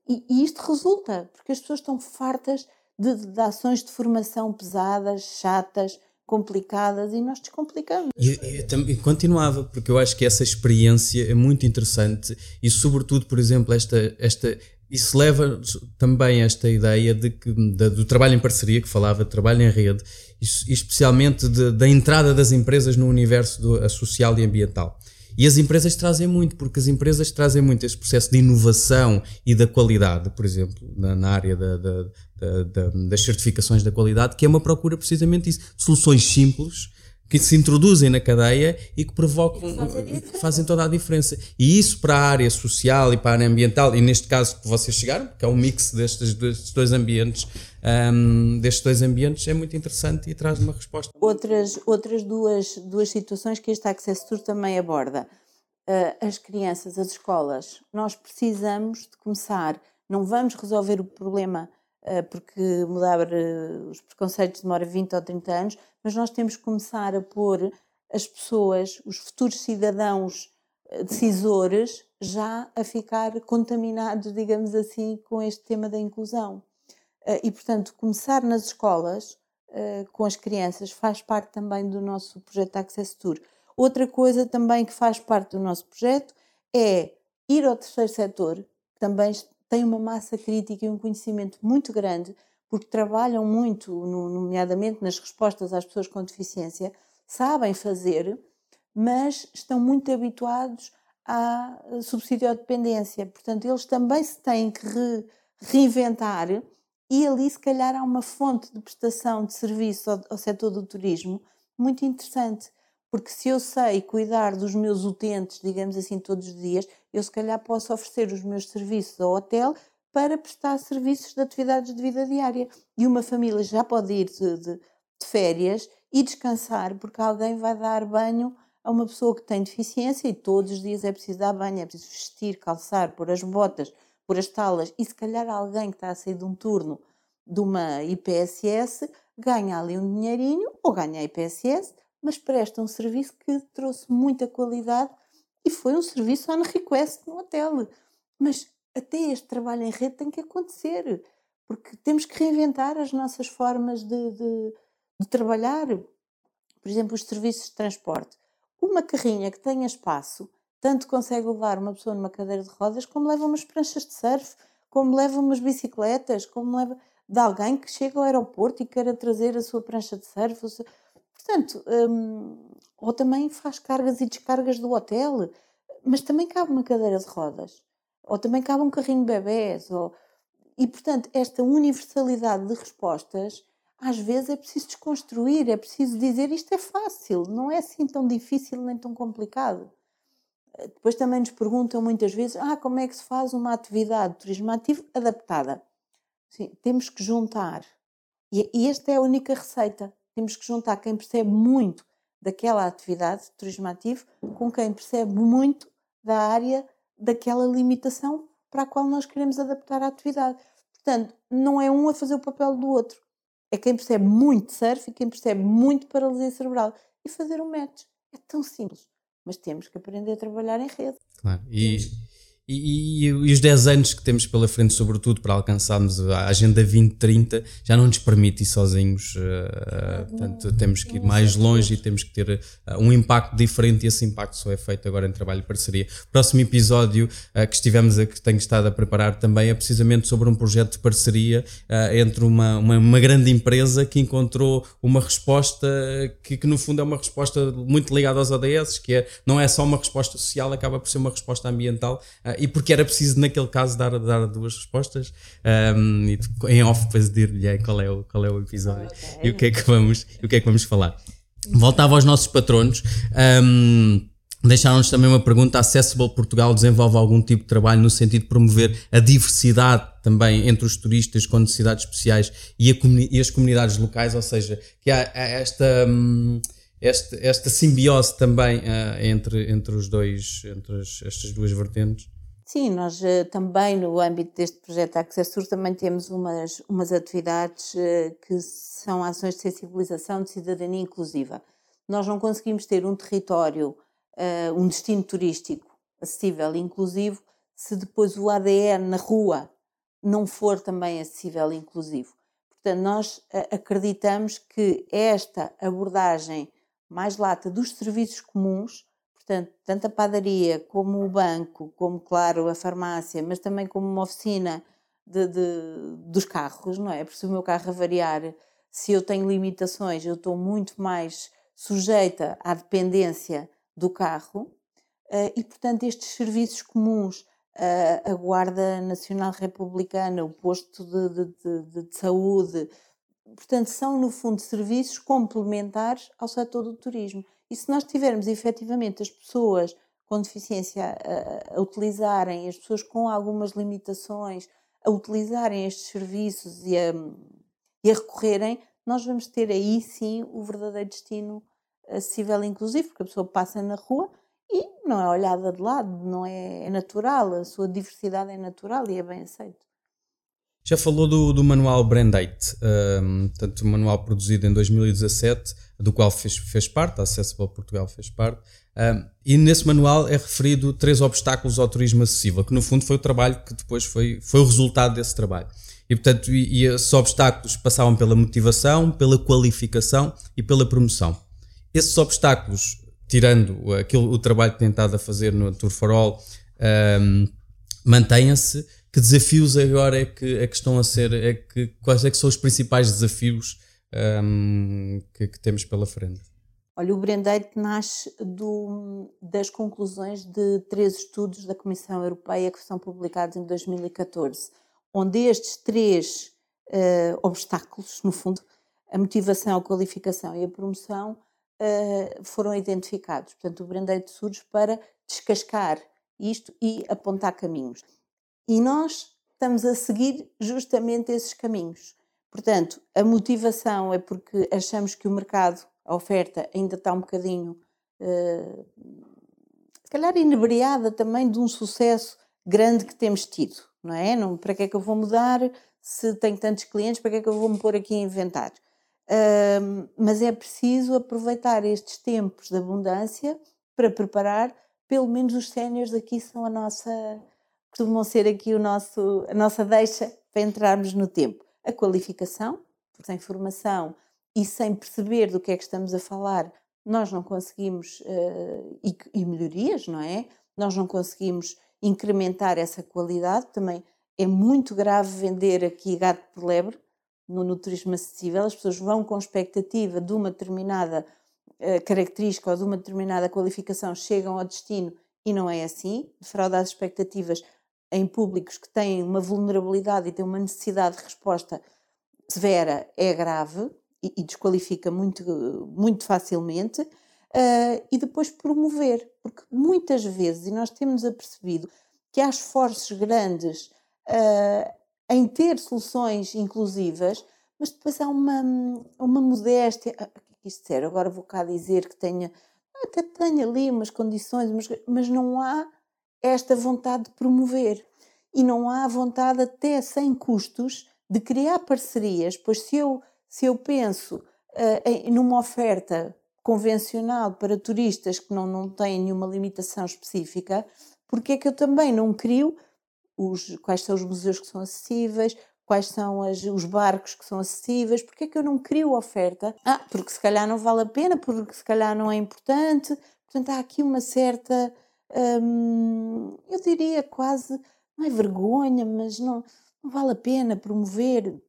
E, e isto resulta, porque as pessoas estão fartas de, de ações de formação pesadas, chatas, complicadas e nós descomplicamos. E, e, continuava, porque eu acho que essa experiência é muito interessante e sobretudo, por exemplo, esta, esta isso leva também a esta ideia de que, do trabalho em parceria, que falava trabalho em rede, e especialmente da entrada das empresas no universo do, social e ambiental. E as empresas trazem muito, porque as empresas trazem muito esse processo de inovação e da qualidade, por exemplo, na, na área da, da, da, das certificações da qualidade, que é uma procura precisamente disso, de soluções simples que se introduzem na cadeia e que provocam, que fazem toda a diferença. E isso para a área social e para a área ambiental, e neste caso que vocês chegaram, que é um mix destes, destes dois ambientes, um, destes dois ambientes, é muito interessante e traz uma resposta. Outras, outras duas, duas situações que este Access Tour também aborda. Uh, as crianças, as escolas, nós precisamos de começar, não vamos resolver o problema uh, porque mudar uh, os preconceitos demora 20 ou 30 anos, mas nós temos que começar a pôr as pessoas, os futuros cidadãos decisores, já a ficar contaminados, digamos assim, com este tema da inclusão. Eh, e, portanto, começar nas escolas eh, com as crianças faz parte também do nosso projeto Access Tour. Outra coisa também que faz parte do nosso projeto é ir ao terceiro setor, que também tem uma massa crítica e um conhecimento muito grande, porque trabalham muito, nomeadamente nas respostas às pessoas com deficiência, sabem fazer, mas estão muito habituados à subsídio dependência. Portanto, eles também se têm que re, reinventar e ali, se calhar, há uma fonte de prestação de serviço ao, ao setor do turismo muito interessante. Porque se eu sei cuidar dos meus utentes, digamos assim, todos os dias, eu se calhar posso oferecer os meus serviços ao hotel para prestar serviços de atividades de vida diária. E uma família já pode ir de, de, de férias e descansar, porque alguém vai dar banho a uma pessoa que tem deficiência e todos os dias é preciso dar banho, é preciso vestir, calçar, pôr as botas, por as talas e se calhar alguém que está a sair de um turno de uma IPSS ganha ali um dinheirinho ou ganha a IPSS, mas presta um serviço que trouxe muita qualidade e foi um serviço on request no hotel. Mas até este trabalho em rede tem que acontecer, porque temos que reinventar as nossas formas de, de, de trabalhar. Por exemplo, os serviços de transporte. Uma carrinha que tenha espaço tanto consegue levar uma pessoa numa cadeira de rodas, como leva umas pranchas de surf, como leva umas bicicletas, como leva de alguém que chega ao aeroporto e queira trazer a sua prancha de surf. Portanto, hum, ou também faz cargas e descargas do hotel, mas também cabe uma cadeira de rodas, ou também cabe um carrinho de bebés, ou... e portanto, esta universalidade de respostas às vezes é preciso desconstruir, é preciso dizer isto é fácil, não é assim tão difícil nem tão complicado. Depois também nos perguntam muitas vezes: ah, como é que se faz uma atividade de turismo ativo adaptada? Sim, temos que juntar. E, e esta é a única receita. Temos que juntar quem percebe muito daquela atividade de turismo ativo com quem percebe muito da área daquela limitação para a qual nós queremos adaptar a atividade. Portanto, não é um a fazer o papel do outro. É quem percebe muito surf e quem percebe muito paralisia cerebral. E fazer um match. É tão simples mas temos que aprender a trabalhar em rede. Claro, e, E, e, e, os 10 anos que temos pela frente, sobretudo para alcançarmos a Agenda 2030, já não nos permite ir sozinhos. Uh, portanto, temos que ir mais longe e temos que ter uh, um impacto diferente e esse impacto só é feito agora em trabalho de parceria. O próximo episódio uh, que estivemos a, que tenho estado a preparar também é precisamente sobre um projeto de parceria entre uma, uma, uma, grande empresa que encontrou uma resposta que, que, no fundo é uma resposta muito ligada aos ODS, que é, não é só uma resposta social, acaba por ser uma resposta ambiental e porque era preciso, naquele caso, dar, dar duas respostas. Um, e em off, depois dir-lhe qual, é o, qual é o episódio okay. e o que, é que vamos, o que é que vamos falar. Voltava aos nossos patronos. Um, Deixaram-nos também uma pergunta: Accessible Portugal desenvolve algum tipo de trabalho no sentido de promover a diversidade também entre os turistas com necessidades especiais e, a, e as comunidades locais? Ou seja, que há, esta. Um, esta, esta simbiose também uh, entre, entre os dois, entre as, estas duas vertentes? Sim, nós uh, também no âmbito deste projeto Accessur também temos umas, umas atividades uh, que são ações de sensibilização de cidadania inclusiva. Nós não conseguimos ter um território, um destino turístico acessível e inclusivo se depois o ADN na rua não for também acessível e inclusivo. Portanto, nós acreditamos que esta abordagem mais lata dos serviços comuns, portanto, tanto a padaria como o banco, como, claro, a farmácia, mas também como uma oficina de, de, dos carros, não é? Porque se o meu carro variar, se eu tenho limitações, eu estou muito mais sujeita à dependência do carro eh, e, portanto, estes serviços comuns, eh, a Guarda Nacional Republicana, o posto de, de, de saúde, portanto, são no fundo serviços complementares ao setor do turismo. E se nós tivermos efetivamente as pessoas com deficiência a, a, utilizarem, as pessoas com algumas limitações a utilizarem estes serviços e a, e a recorrerem, nós vamos ter aí sim o verdadeiro destino acessível e inclusivo, porque a pessoa passa na rua e não é olhada de lado, não é, é natural, a sua diversidade é natural e é bem aceito. Já falou do, do manual Brand 8, um, portanto, o manual produzido em 2017, do qual fez, fez parte, a Accessible Portugal fez parte, um, e nesse manual é referido três obstáculos ao turismo acessível, que no fundo foi o trabalho que depois foi, foi o resultado desse trabalho. E portanto, e, e esses obstáculos passavam pela motivação, pela qualificação e pela promoção. Esses obstáculos, tirando aquilo, o trabalho que tem estado a fazer no Tour for All, um, mantêm-se que desafios agora é que, é que estão a ser, é que, quais é que são os principais desafios um, que, que, temos pela frente? Olha, o Brendeiro nasce do, das conclusões de três estudos da Comissão Europeia que são publicados em 2014, onde estes três uh, obstáculos, no fundo, a motivação, a qualificação e a promoção, uh, foram identificados. Portanto, o Brendeiro surge para descascar isto e apontar caminhos. E nós estamos a seguir justamente esses caminhos. Portanto, a motivação é porque achamos que o mercado, a oferta, ainda está um bocadinho, uh, se calhar, inebriada também de um sucesso grande que temos tido, não é? Não, para que é que eu vou mudar se tenho tantos clientes, para que é que eu vou me pôr aqui a inventar? Uh, mas é preciso aproveitar estes tempos de abundância para preparar, pelo menos os séniores aqui são a nossa costumam ser aqui o nosso, a nossa deixa para entrarmos no tempo. A qualificação, sem formação e sem perceber do que é que estamos a falar, nós não conseguimos, uh, e, e, melhorias, não é? Nós não conseguimos incrementar essa qualidade. Também é muito grave vender aqui gato por lebre no, no turismo acessível. As pessoas vão com expectativa de uma determinada uh, característica ou de uma determinada qualificação, chegam ao destino e não é assim. Defraudar as expectativas em públicos que têm uma vulnerabilidade e têm uma necessidade de resposta severa é grave e, e desqualifica muito, muito facilmente. Uh, e depois promover, porque muitas vezes, e nós temos apercebido que há esforços grandes uh, em ter soluções inclusivas, mas depois há uma, uma modéstia. Ah, quis dizer, agora vou cá dizer que tenha, até tenha ali umas condições, mas, mas não há esta vontade de promover. E não há vontade, até sem custos, de criar parcerias, pois se eu, se eu penso uh, em, numa oferta convencional para turistas que não, não têm nenhuma limitação específica, porque é que eu também não crio os, quais são os museus que são acessíveis, quais são as, os barcos que são acessíveis, porque é que eu não crio oferta? Ah, porque se calhar não vale a pena, porque se calhar não é importante. Portanto, há aqui uma certa, hum, eu diria quase, não é vergonha, mas não, não vale a pena promover.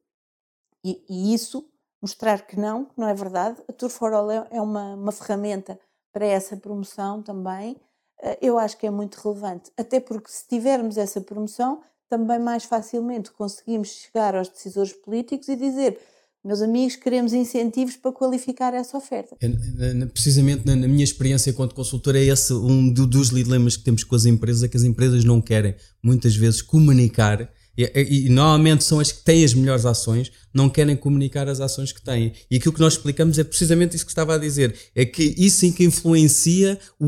E, e, isso, mostrar que não, que não é verdade. A Tour for All é uma, uma ferramenta para essa promoção também. Eh, eu acho que é muito relevante, até porque se tivermos essa promoção, também mais facilmente conseguimos chegar aos decisores políticos e dizer meus amigos, queremos incentivos para qualificar essa oferta. É, precisamente na minha experiência enquanto consultor, é esse um dos dilemas que temos com as empresas, é que as empresas não querem muitas vezes comunicar e, e, normalmente são as que têm as melhores ações, não querem comunicar as ações que têm. E aquilo que nós explicamos é precisamente isso que estava a dizer: é que isso em que influencia, o,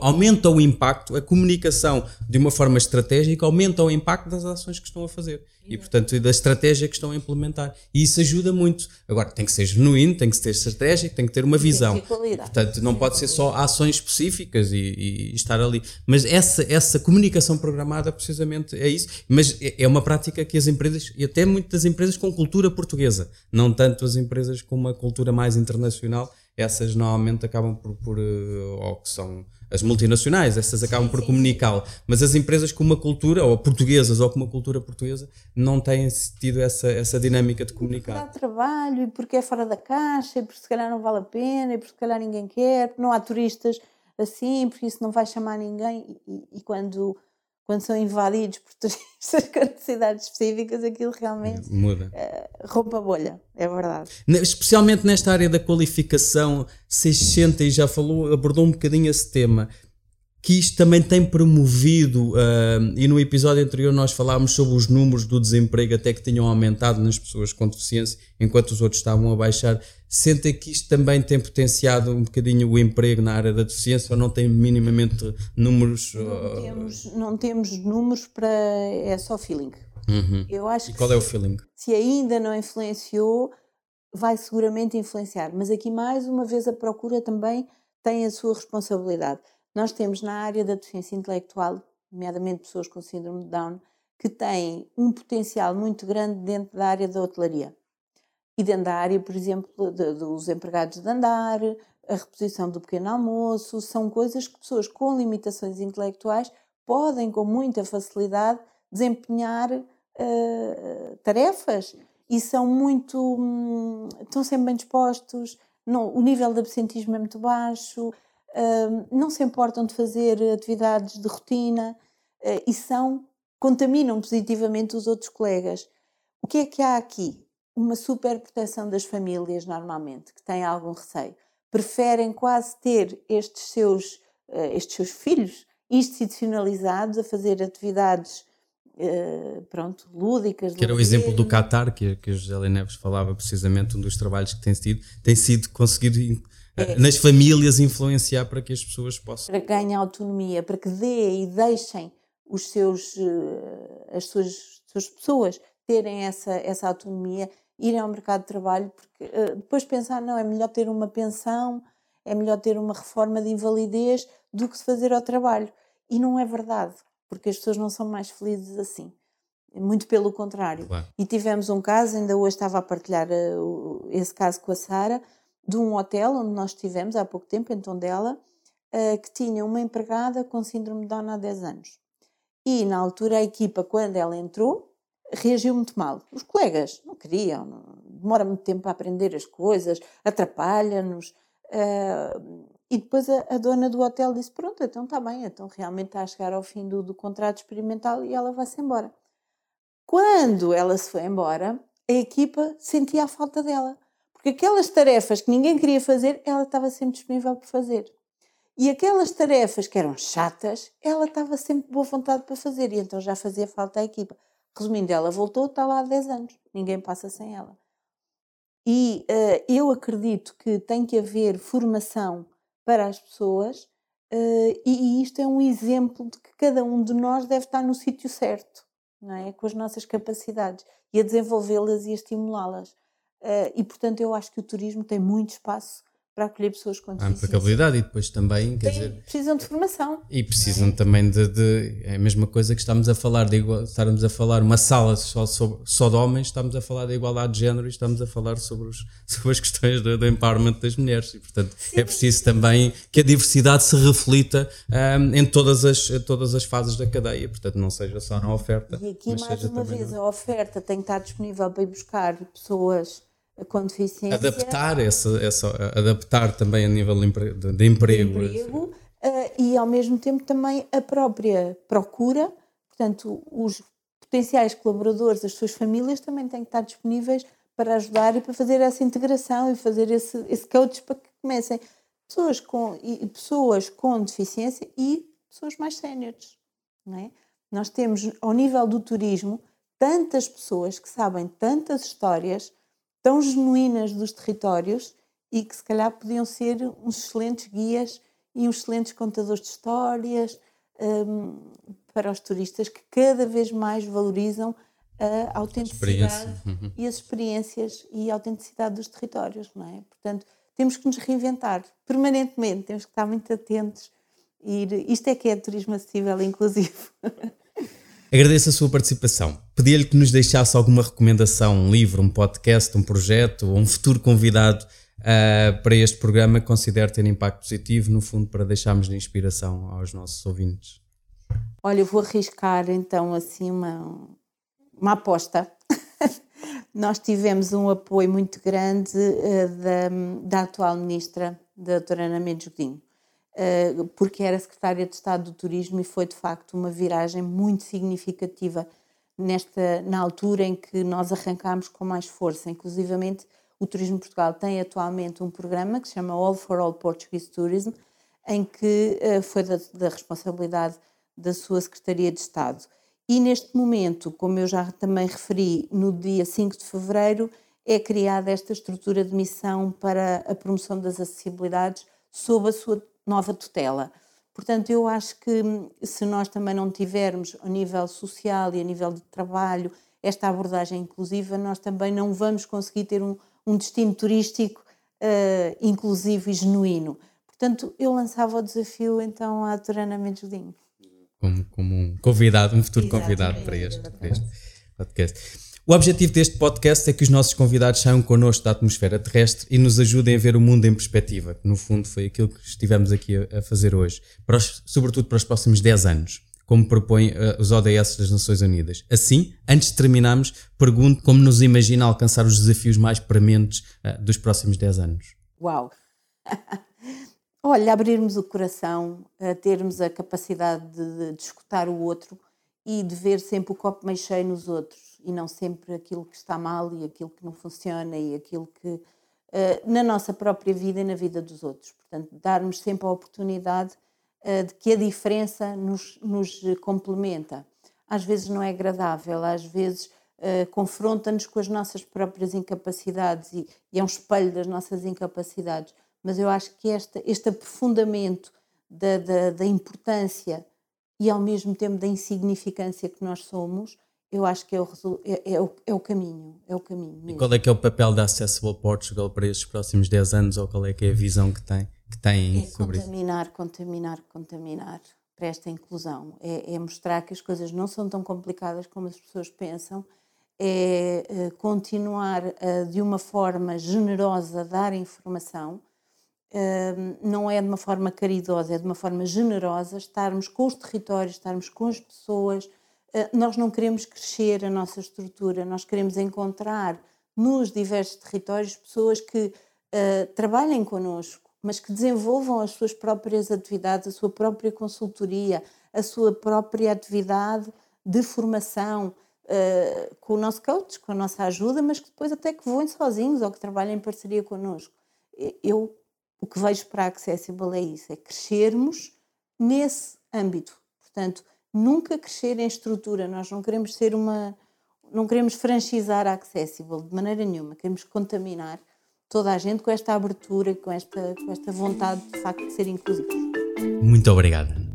aumenta o impacto, a comunicação de uma forma estratégica aumenta o impacto das ações que estão a fazer e, portanto, da estratégia que estão a implementar. E isso ajuda muito. Agora, tem que ser genuíno, tem que ter estratégia, tem que ter uma visão. E, portanto, não pode ser só ações específicas e, e, estar ali. Mas essa, essa comunicação programada, precisamente, é isso. Mas é, é uma prática que as empresas, e até muitas empresas com cultura portuguesa, não tanto as empresas com uma cultura mais internacional, essas normalmente acabam por, por eh, ou que são as multinacionais, essas acabam sim, por comunicá-lo, mas as empresas com uma cultura, ou portuguesas ou com uma cultura portuguesa, não têm tido essa, essa dinâmica de comunicar. Porque dá trabalho, e porque é fora da caixa, e porque se calhar não vale a pena, e porque se calhar ninguém quer, porque não há turistas assim, porque isso não vai chamar ninguém, e, e quando quando são invadidos por turistas com necessidades específicas, aquilo realmente muda. Uh, rompe a bolha, é verdade. Especialmente nesta área da qualificação, 600 e já falou, abordou um bocadinho esse tema que isto também tem promovido, uh, e no episódio anterior nós falámos sobre os números do desemprego até que tinham aumentado nas pessoas com deficiência, enquanto os outros estavam a baixar. Sentem que isto também tem potenciado um bocadinho o emprego na área da deficiência ou não tem minimamente números? Uh... Não, temos, não temos números para. é só feeling. Uhum. Eu acho e qual é o feeling? Se ainda não influenciou, vai seguramente influenciar. Mas aqui, mais uma vez, a procura também tem a sua responsabilidade nós temos na área da deficiência intelectual, nomeadamente pessoas com síndrome de Down, que têm um potencial muito grande dentro da área da hotelaria. E dentro da área, por exemplo, de, dos empregados de andar, a reposição do pequeno almoço, são coisas que pessoas com limitações intelectuais podem, com muita facilidade, desempenhar uh, tarefas e são muito. Hum, estão sempre bem dispostos, não, o nível de absentismo é muito baixo, não se importam de fazer atividades de rotina uh, e são contaminam positivamente os outros colegas. O que é que há aqui? Uma super proteção das famílias, normalmente, que têm algum receio. Preferem quase ter estes seus, uh, estes seus filhos institucionalizados a fazer atividades Uh, pronto, lúdicas. Que era o exemplo do Qatar, que, que o José Neves falava precisamente, um dos trabalhos que tem sido, tem sido conseguido é, nas famílias influenciar para que as pessoas possam. Para que ganhem autonomia, para que dê e deixem os seus, eh, as suas, suas pessoas terem essa, essa autonomia, irem ao mercado de trabalho, porque uh, depois pensar, não, é melhor ter uma pensão, é melhor ter uma reforma de invalidez do que se fazer ao trabalho. E não é verdade, porque as pessoas não são mais felizes assim. Muito pelo contrário. Claro. E tivemos um caso, ainda hoje estava a partilhar uh, esse caso com a Sara, de um hotel onde nós estivemos há pouco tempo, em Tondela, uh, que tinha uma empregada com síndrome de Down há 10 anos. E na altura a equipa, quando ela entrou, reagiu muito mal. Os colegas não queriam, não, demora muito tempo a aprender as coisas, atrapalha-nos. Uh, e depois a, a, dona do hotel disse: Pronto, então está bem, então realmente está a chegar ao fim do, do contrato experimental e ela vai-se embora. Quando ela se foi embora, a equipa sentia a falta dela. Porque aquelas tarefas que ninguém queria fazer, ela estava sempre disponível para fazer. E aquelas tarefas que eram chatas, ela estava sempre boa vontade para fazer. E então já fazia falta à equipa. Resumindo, ela voltou, está lá há 10 anos. Ninguém passa sem ela. E uh, eu acredito que tem que haver formação para as pessoas, uh, e, e, isto é um exemplo de que cada um de nós deve estar no sítio certo, não é? com as nossas capacidades, e a desenvolvê-las e a estimulá-las. Uh, e, portanto, eu acho que o turismo tem muito espaço para acolher pessoas com deficiência. Há aplicabilidade e depois também, quer Tem, dizer... Precisam de formação. E precisam é? também de, de, É a mesma coisa que estamos a falar, de igual, estarmos a falar uma sala só, só, só de homens, estamos a falar da igualdade de género e estamos a falar sobre, os, sobre as questões do, do empowerment das mulheres. E, portanto, Sim. é preciso também que a diversidade se reflita um, em todas as, todas as fases da cadeia. Portanto, não seja só na oferta. E aqui, mais uma vez, a oferta tem que estar disponível para ir buscar pessoas com deficiência. Adaptar, essa, essa, adaptar também a nível de, emprego. De emprego uh, e ao mesmo tempo também a própria procura, portanto, os potenciais colaboradores, as suas famílias também têm que estar disponíveis para ajudar e para fazer essa integração e fazer esse, esse coach para que comecem pessoas com, e, pessoas com deficiência e pessoas mais séniores. É? Nós temos, ao nível do turismo, tantas pessoas que sabem tantas histórias tão genuínas dos territórios e que se calhar podiam ser uns excelentes guias e uns excelentes contadores de histórias um, para os turistas que cada vez mais valorizam a autenticidade uhum. e as experiências e a autenticidade dos territórios, não é? Portanto, temos que nos reinventar permanentemente, temos que estar muito atentos. E isto é que é turismo acessível inclusivo. Agradeço a sua participação. Pedia-lhe que nos deixasse alguma recomendação, um livro, um podcast, um projeto ou um futuro convidado uh, para este programa que considere ter impacto positivo, no fundo, para deixarmos de inspiração aos nossos ouvintes. Olha, eu vou arriscar então assim uma, uma aposta. Nós tivemos um apoio muito grande uh, da, da atual ministra, da doutora Ana Mendes Godinho porque era secretária de Estado do Turismo e foi de facto uma viragem muito significativa nesta na altura em que nós arrancámos com mais força. Inclusivamente, o Turismo Portugal tem atualmente um programa que se chama All for All Portuguese Tourism, em que uh, foi da, da, responsabilidade da sua Secretaria de Estado. E neste momento, como eu já também referi, no dia 5 de fevereiro, é criada esta estrutura de missão para a promoção das acessibilidades sob a sua nova tutela. Portanto, eu acho que hum, se nós também não tivermos, a nível social e a nível de trabalho, esta abordagem inclusiva, nós também não vamos conseguir ter um, um destino turístico uh, inclusivo e genuíno. Portanto, eu lançava o desafio então à Turana Mendes Como, como um convidado, um futuro Exatamente. convidado para este, para este podcast. O objetivo deste podcast é que os nossos convidados saiam connosco da atmosfera terrestre e nos ajudem a ver o mundo em perspectiva, que no fundo foi aquilo que estivemos aqui a, fazer hoje, para os, sobretudo para os próximos 10 anos, como propõem uh, os ODS das Nações Unidas. Assim, antes de terminarmos, pergunto como nos imagina alcançar os desafios mais prementes uh, dos próximos 10 anos. Uau! Olha, abrirmos o coração, termos a capacidade de, de escutar o outro e de ver sempre o copo meio cheio nos outros e não sempre aquilo que está mal e aquilo que não funciona e aquilo que uh, na nossa própria vida e na vida dos outros. Portanto, darmos sempre a oportunidade uh, de que a diferença nos, nos complementa. Às vezes não é agradável, às vezes uh, confronta-nos com as nossas próprias incapacidades e, e, é um espelho das nossas incapacidades. Mas eu acho que esta, este aprofundamento da, da, da importância e ao mesmo tempo da insignificância que nós somos eu acho que é o, é, é, o, é o caminho, é o caminho mesmo. E qual é que é o papel da Accessible Portugal para estes próximos 10 anos ou qual é que é a visão que tem, que tem é sobre contaminar, isso? Contaminar, contaminar, contaminar para esta inclusão. É, é, mostrar que as coisas não são tão complicadas como as pessoas pensam, é, é continuar a, de uma forma generosa dar informação, hum, não é de uma forma caridosa, é de uma forma generosa, estarmos com os territórios, estarmos com as pessoas, eh, nós não queremos crescer a nossa estrutura, nós queremos encontrar nos diversos territórios pessoas que uh, trabalhem connosco, mas que desenvolvam as suas próprias atividades, a sua própria consultoria, a sua própria atividade de formação uh, com o nosso coach, com a nossa ajuda, mas que depois até que voem sozinhos ou que trabalhem em parceria connosco. Eu o que vejo para a Accessible é isso, é crescermos nesse âmbito. Portanto, nunca crescer em estrutura. Nós não queremos ser uma. Não queremos franchizar a Accessible de maneira nenhuma. Queremos contaminar toda a gente com esta abertura, com esta, com esta vontade de facto de ser inclusivos. Muito obrigado.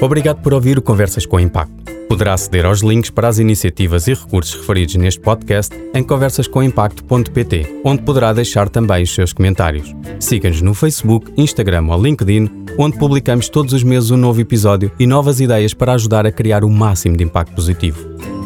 Obrigado por ouvir o Conversas com Impacto. Poderá aceder aos links para as iniciativas e recursos referidos neste podcast em conversascomimpacto.pt, onde poderá deixar também os seus comentários. Siga-nos no Facebook, Instagram ou LinkedIn, onde publicamos todos os meses um novo episódio e novas ideias para ajudar a criar o máximo de impacto positivo.